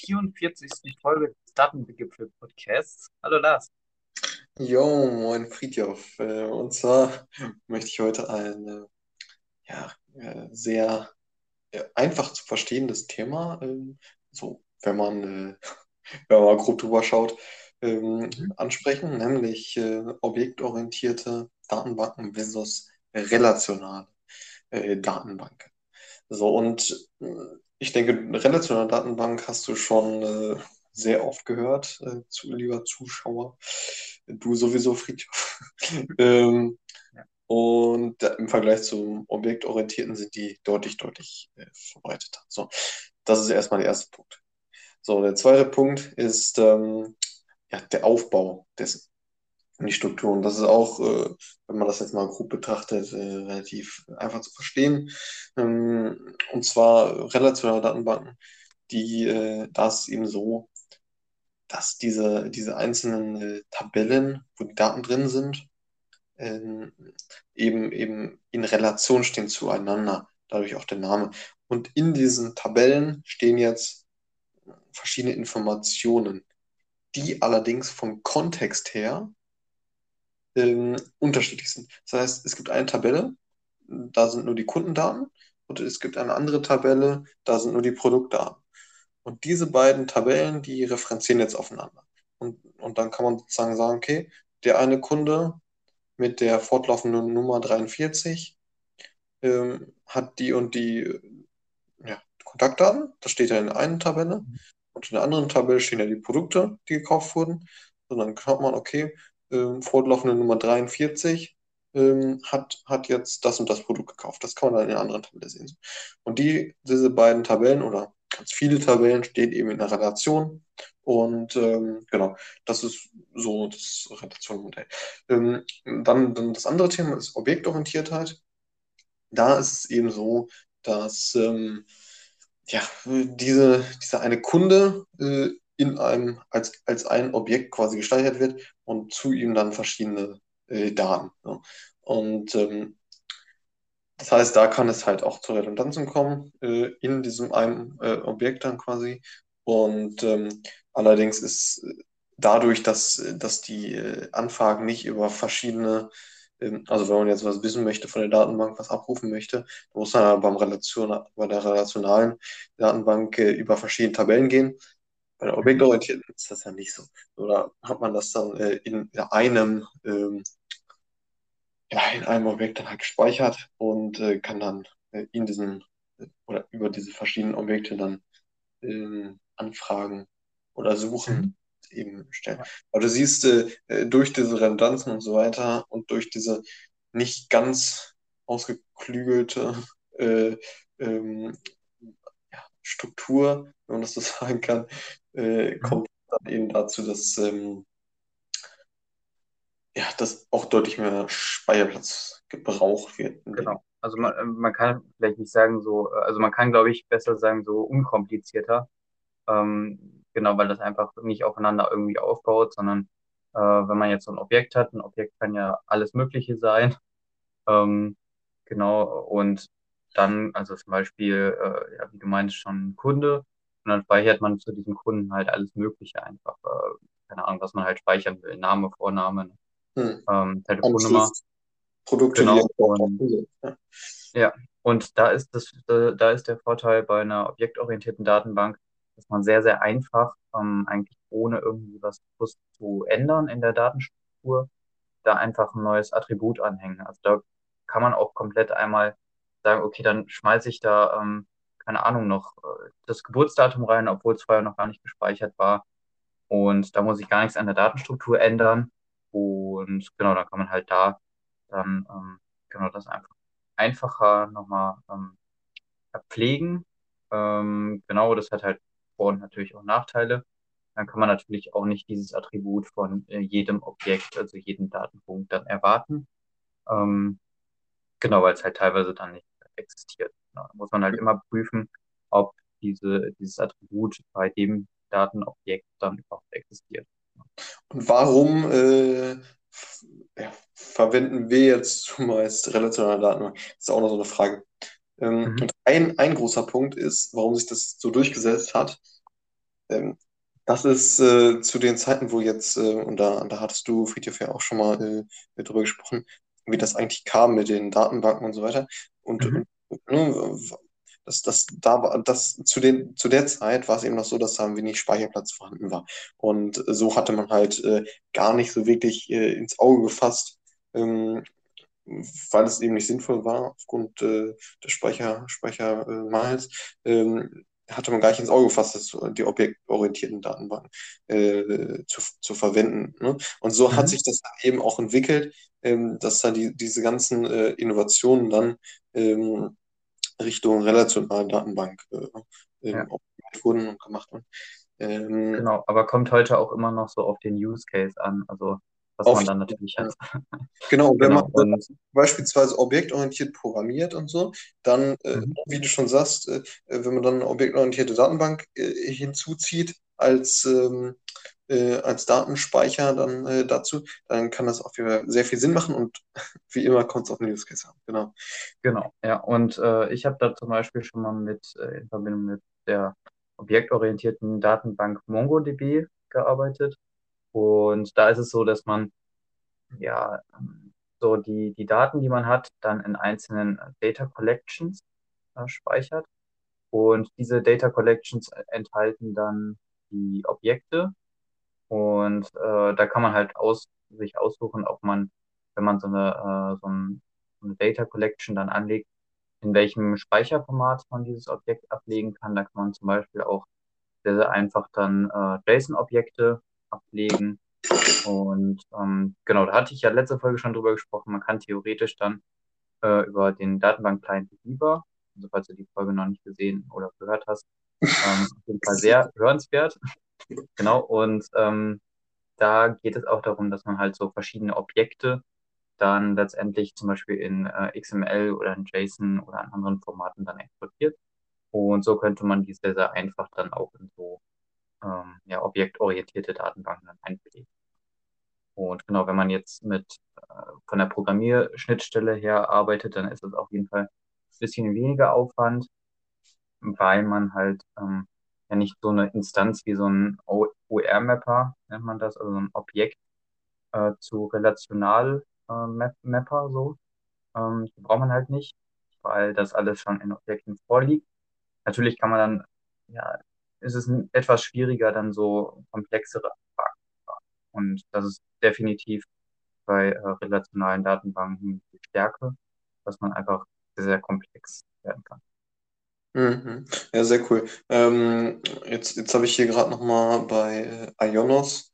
44. Folge des Datengipfel-Podcasts. Hallo Lars. Jo, moin Friedjof. Äh, Und zwar möchte ich heute ein äh, ja, äh, sehr einfach zu verstehendes Thema, ähm, so wenn man, wenn man grob drüber schaut, ähm, Mhm. ansprechen, nämlich objektorientierte Datenbanken versus relationale Datenbanken. So, und ich denke, eine relationale Datenbank hast du schon äh, sehr oft gehört, äh, zu, lieber Zuschauer. Du sowieso, Friedhof. ähm, Ja. und im Vergleich zum Objektorientierten sind die deutlich, deutlich äh, verbreiteter. So, das ist erstmal der erste Punkt. So, der zweite Punkt ist ähm, ja, der Aufbau dessen und die Struktur. Und das ist auch, äh, wenn man das jetzt mal grob betrachtet, äh, relativ einfach zu verstehen. Ähm, und zwar relationale Datenbanken, die, äh, da ist es eben so, dass diese, diese einzelnen äh, Tabellen, wo die Daten drin sind, ähm, eben, eben in Relation stehen zueinander, dadurch auch der Name. Und in diesen Tabellen stehen jetzt verschiedene Informationen, die allerdings vom Kontext her ähm, unterschiedlich sind. Das heißt, es gibt eine Tabelle, da sind nur die Kundendaten und es gibt eine andere Tabelle, da sind nur die Produktdaten. Und diese beiden Tabellen, die referenzieren jetzt aufeinander. Und, und dann kann man sozusagen sagen, okay, der eine Kunde mit der fortlaufenden Nummer 43 ähm, hat die und die ja, Kontaktdaten. Das steht ja in der einen Tabelle. Und in der anderen Tabelle stehen ja die Produkte, die gekauft wurden. Und dann schaut man, okay, ähm, fortlaufende Nummer 43 ähm, hat, hat jetzt das und das Produkt gekauft. Das kann man dann in der anderen Tabelle sehen. Und die, diese beiden Tabellen oder ganz viele Tabellen stehen eben in einer Relation. Und ähm, genau, das ist so das Relationenmodell. Ähm, dann, dann das andere Thema ist Objektorientiertheit. Da ist es eben so, dass ähm, ja, diese, dieser eine Kunde äh, in einem, als, als ein Objekt quasi gespeichert wird und zu ihm dann verschiedene äh, Daten. Ja. Und ähm, das heißt, da kann es halt auch zu Redundanzen kommen, äh, in diesem einen äh, Objekt dann quasi. Und ähm, allerdings ist äh, dadurch, dass, dass die äh, Anfragen nicht über verschiedene, ähm, also wenn man jetzt was wissen möchte von der Datenbank, was abrufen möchte, muss man beim Relation, bei der relationalen Datenbank äh, über verschiedene Tabellen gehen. Bei der objektorientierten ist das ja nicht so. Oder hat man das dann äh, in einem ähm, ja, in einem Objekt dann halt gespeichert und äh, kann dann äh, in diesen äh, oder über diese verschiedenen Objekte dann ähm, Anfragen oder Suchen Mhm. eben stellen. Aber du siehst, äh, äh, durch diese Redundanzen und so weiter und durch diese nicht ganz ausgeklügelte äh, ähm, Struktur, wenn man das so sagen kann, äh, Mhm. kommt dann eben dazu, dass ähm, ja, dass auch deutlich mehr Speicherplatz gebraucht wird. Genau. Also man, äh, man kann vielleicht nicht sagen so, äh, also man kann, glaube ich, besser sagen so unkomplizierter. Ähm, genau, weil das einfach nicht aufeinander irgendwie aufbaut, sondern äh, wenn man jetzt so ein Objekt hat, ein Objekt kann ja alles Mögliche sein. Ähm, genau, und dann, also zum Beispiel, äh, ja, wie du meinst, schon ein Kunde, und dann speichert man zu diesem Kunden halt alles Mögliche einfach, äh, keine Ahnung, was man halt speichern will, Name, Vorname, Hm. ähm, Telefonnummer, Produkte, genau, und. Ja. ja, und da ist das, da, ist der Vorteil bei einer objektorientierten Datenbank, dass man sehr, sehr einfach, ähm, eigentlich ohne irgendwie was zu ändern in der Datenstruktur, da einfach ein neues Attribut anhängen. Also da kann man auch komplett einmal sagen, okay, dann schmeiße ich da, ähm, keine Ahnung, noch äh, das Geburtsdatum rein, obwohl es vorher noch gar nicht gespeichert war. Und da muss ich gar nichts an der Datenstruktur ändern. Und genau, dann kann man halt da dann ähm, genau das einfach einfacher nochmal ähm, pflegen. Ähm, genau, das hat halt Vor- und natürlich auch Nachteile. Dann kann man natürlich auch nicht dieses Attribut von äh, jedem Objekt, also jedem Datenpunkt dann erwarten. Ähm, genau, weil es halt teilweise dann nicht existiert. Genau, da muss man halt immer prüfen, ob diese, dieses Attribut bei dem Datenobjekt dann überhaupt existiert. Und warum äh, ja, verwenden wir jetzt zumeist relationale Daten? Das ist auch noch so eine Frage. Ähm, Mhm. und ein, ein großer Punkt ist, warum sich das so durchgesetzt hat, ähm, das ist äh, zu den Zeiten, wo jetzt, äh, und da, da hattest du, Friedhof, ja auch schon mal äh, drüber gesprochen, wie das eigentlich kam mit den Datenbanken und so weiter. Und, Mhm. und ne, das, das, da war, das, zu, den, zu der Zeit war es eben noch so, dass da wenig Speicherplatz vorhanden war. Und so hatte man halt äh, gar nicht so wirklich äh, ins Auge gefasst, ähm, weil es eben nicht sinnvoll war, aufgrund äh, des Speicher, Speichermangels, ähm, hatte man gar nicht ins Auge gefasst, dass die objektorientierten Datenbanken äh, zu, zu verwenden. Ne? Und so hat Mhm. sich das eben auch entwickelt, ähm, dass da die, diese ganzen äh, Innovationen dann ähm, Richtung relationale Datenbank äh, Ja, ähm, optimiert wurden und gemacht wurden. Ähm, genau. Aber kommt heute auch immer noch so auf den Use Case an, also was man dann natürlich hat. Genau, wenn man, Genau. wenn Und man beispielsweise objektorientiert programmiert und so, dann, äh, mhm. wie du schon sagst, äh, wenn man dann eine objektorientierte Datenbank äh, hinzuzieht als, ähm, äh, als Datenspeicher dann äh, dazu, dann kann das auch sehr viel Sinn machen und wie immer kommt es auf den Use Case an. Genau. Genau, ja. Und äh, ich habe da zum Beispiel schon mal mit äh, in Verbindung mit der objektorientierten Datenbank MongoDB gearbeitet. Und da ist es so, dass man ja so die, die Daten, die man hat, dann in einzelnen Data Collections äh, speichert. Und diese Data Collections enthalten dann die Objekte. Und äh, da kann man halt aus, sich aussuchen, ob man, wenn man so eine, äh, so ein, so eine Data Collection dann anlegt, in welchem Speicherformat man dieses Objekt ablegen kann. Da kann man zum Beispiel auch sehr, sehr einfach dann äh, JSON-Objekte ablegen. Und ähm, genau, da hatte ich ja letzte Folge schon drüber gesprochen. Man kann theoretisch dann äh, über den Datenbank-Client Beaver, also falls du die Folge noch nicht gesehen oder gehört hast, ähm, auf jeden Fall sehr hörenswert. Genau, und ähm, da geht es auch darum, dass man halt so verschiedene Objekte dann letztendlich zum Beispiel in äh, XML oder in JSON oder in anderen Formaten dann exportiert. Und so könnte man die sehr, sehr einfach dann auch in so ähm, ja, objektorientierte Datenbanken dann einpflegen. Und genau, wenn man jetzt mit äh, von der Programmierschnittstelle her arbeitet, dann ist es auf jeden Fall ein bisschen weniger Aufwand, weil man halt ähm, ja nicht so eine Instanz wie so ein OR-Mapper, nennt man das, also so ein Objekt äh, zu relational äh, so. Ähm, die braucht man halt nicht, weil das alles schon in Objekten vorliegt. Natürlich kann man dann, ja, ist es etwas schwieriger, dann so komplexere Fragen zu fragen. Und das ist definitiv bei äh, relationalen Datenbanken die Stärke, dass man einfach sehr, sehr komplex werden kann. Mhm. Ja, sehr cool. Ähm, jetzt jetzt habe ich hier gerade nochmal bei äh, Ionos